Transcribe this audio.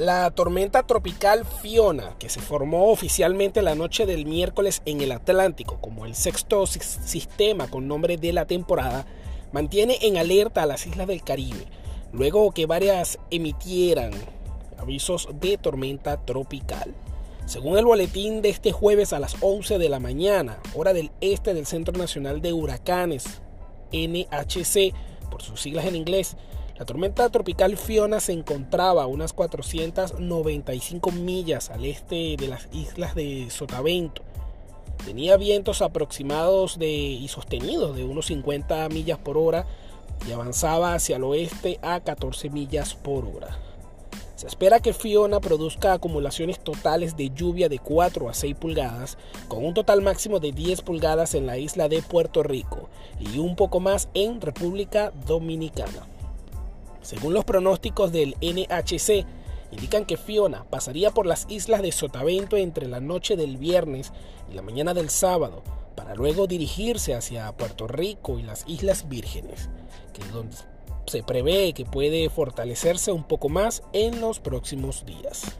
La tormenta tropical Fiona, que se formó oficialmente la noche del miércoles en el Atlántico como el sexto sistema con nombre de la temporada, mantiene en alerta a las islas del Caribe, luego que varias emitieran avisos de tormenta tropical. Según el boletín de este jueves a las 11 de la mañana, hora del este del Centro Nacional de Huracanes, NHC, por sus siglas en inglés, la tormenta tropical Fiona se encontraba a unas 495 millas al este de las islas de Sotavento. Tenía vientos aproximados y sostenidos de unos 50 millas por hora y avanzaba hacia el oeste a 14 millas por hora. Se espera que Fiona produzca acumulaciones totales de lluvia de 4 a 6 pulgadas, con un total máximo de 10 pulgadas en la isla de Puerto Rico y un poco más en República Dominicana. Según los pronósticos del NHC, indican que Fiona pasaría por las islas de Sotavento entre la noche del viernes y la mañana del sábado, para luego dirigirse hacia Puerto Rico y las Islas Vírgenes, que donde se prevé que puede fortalecerse un poco más en los próximos días.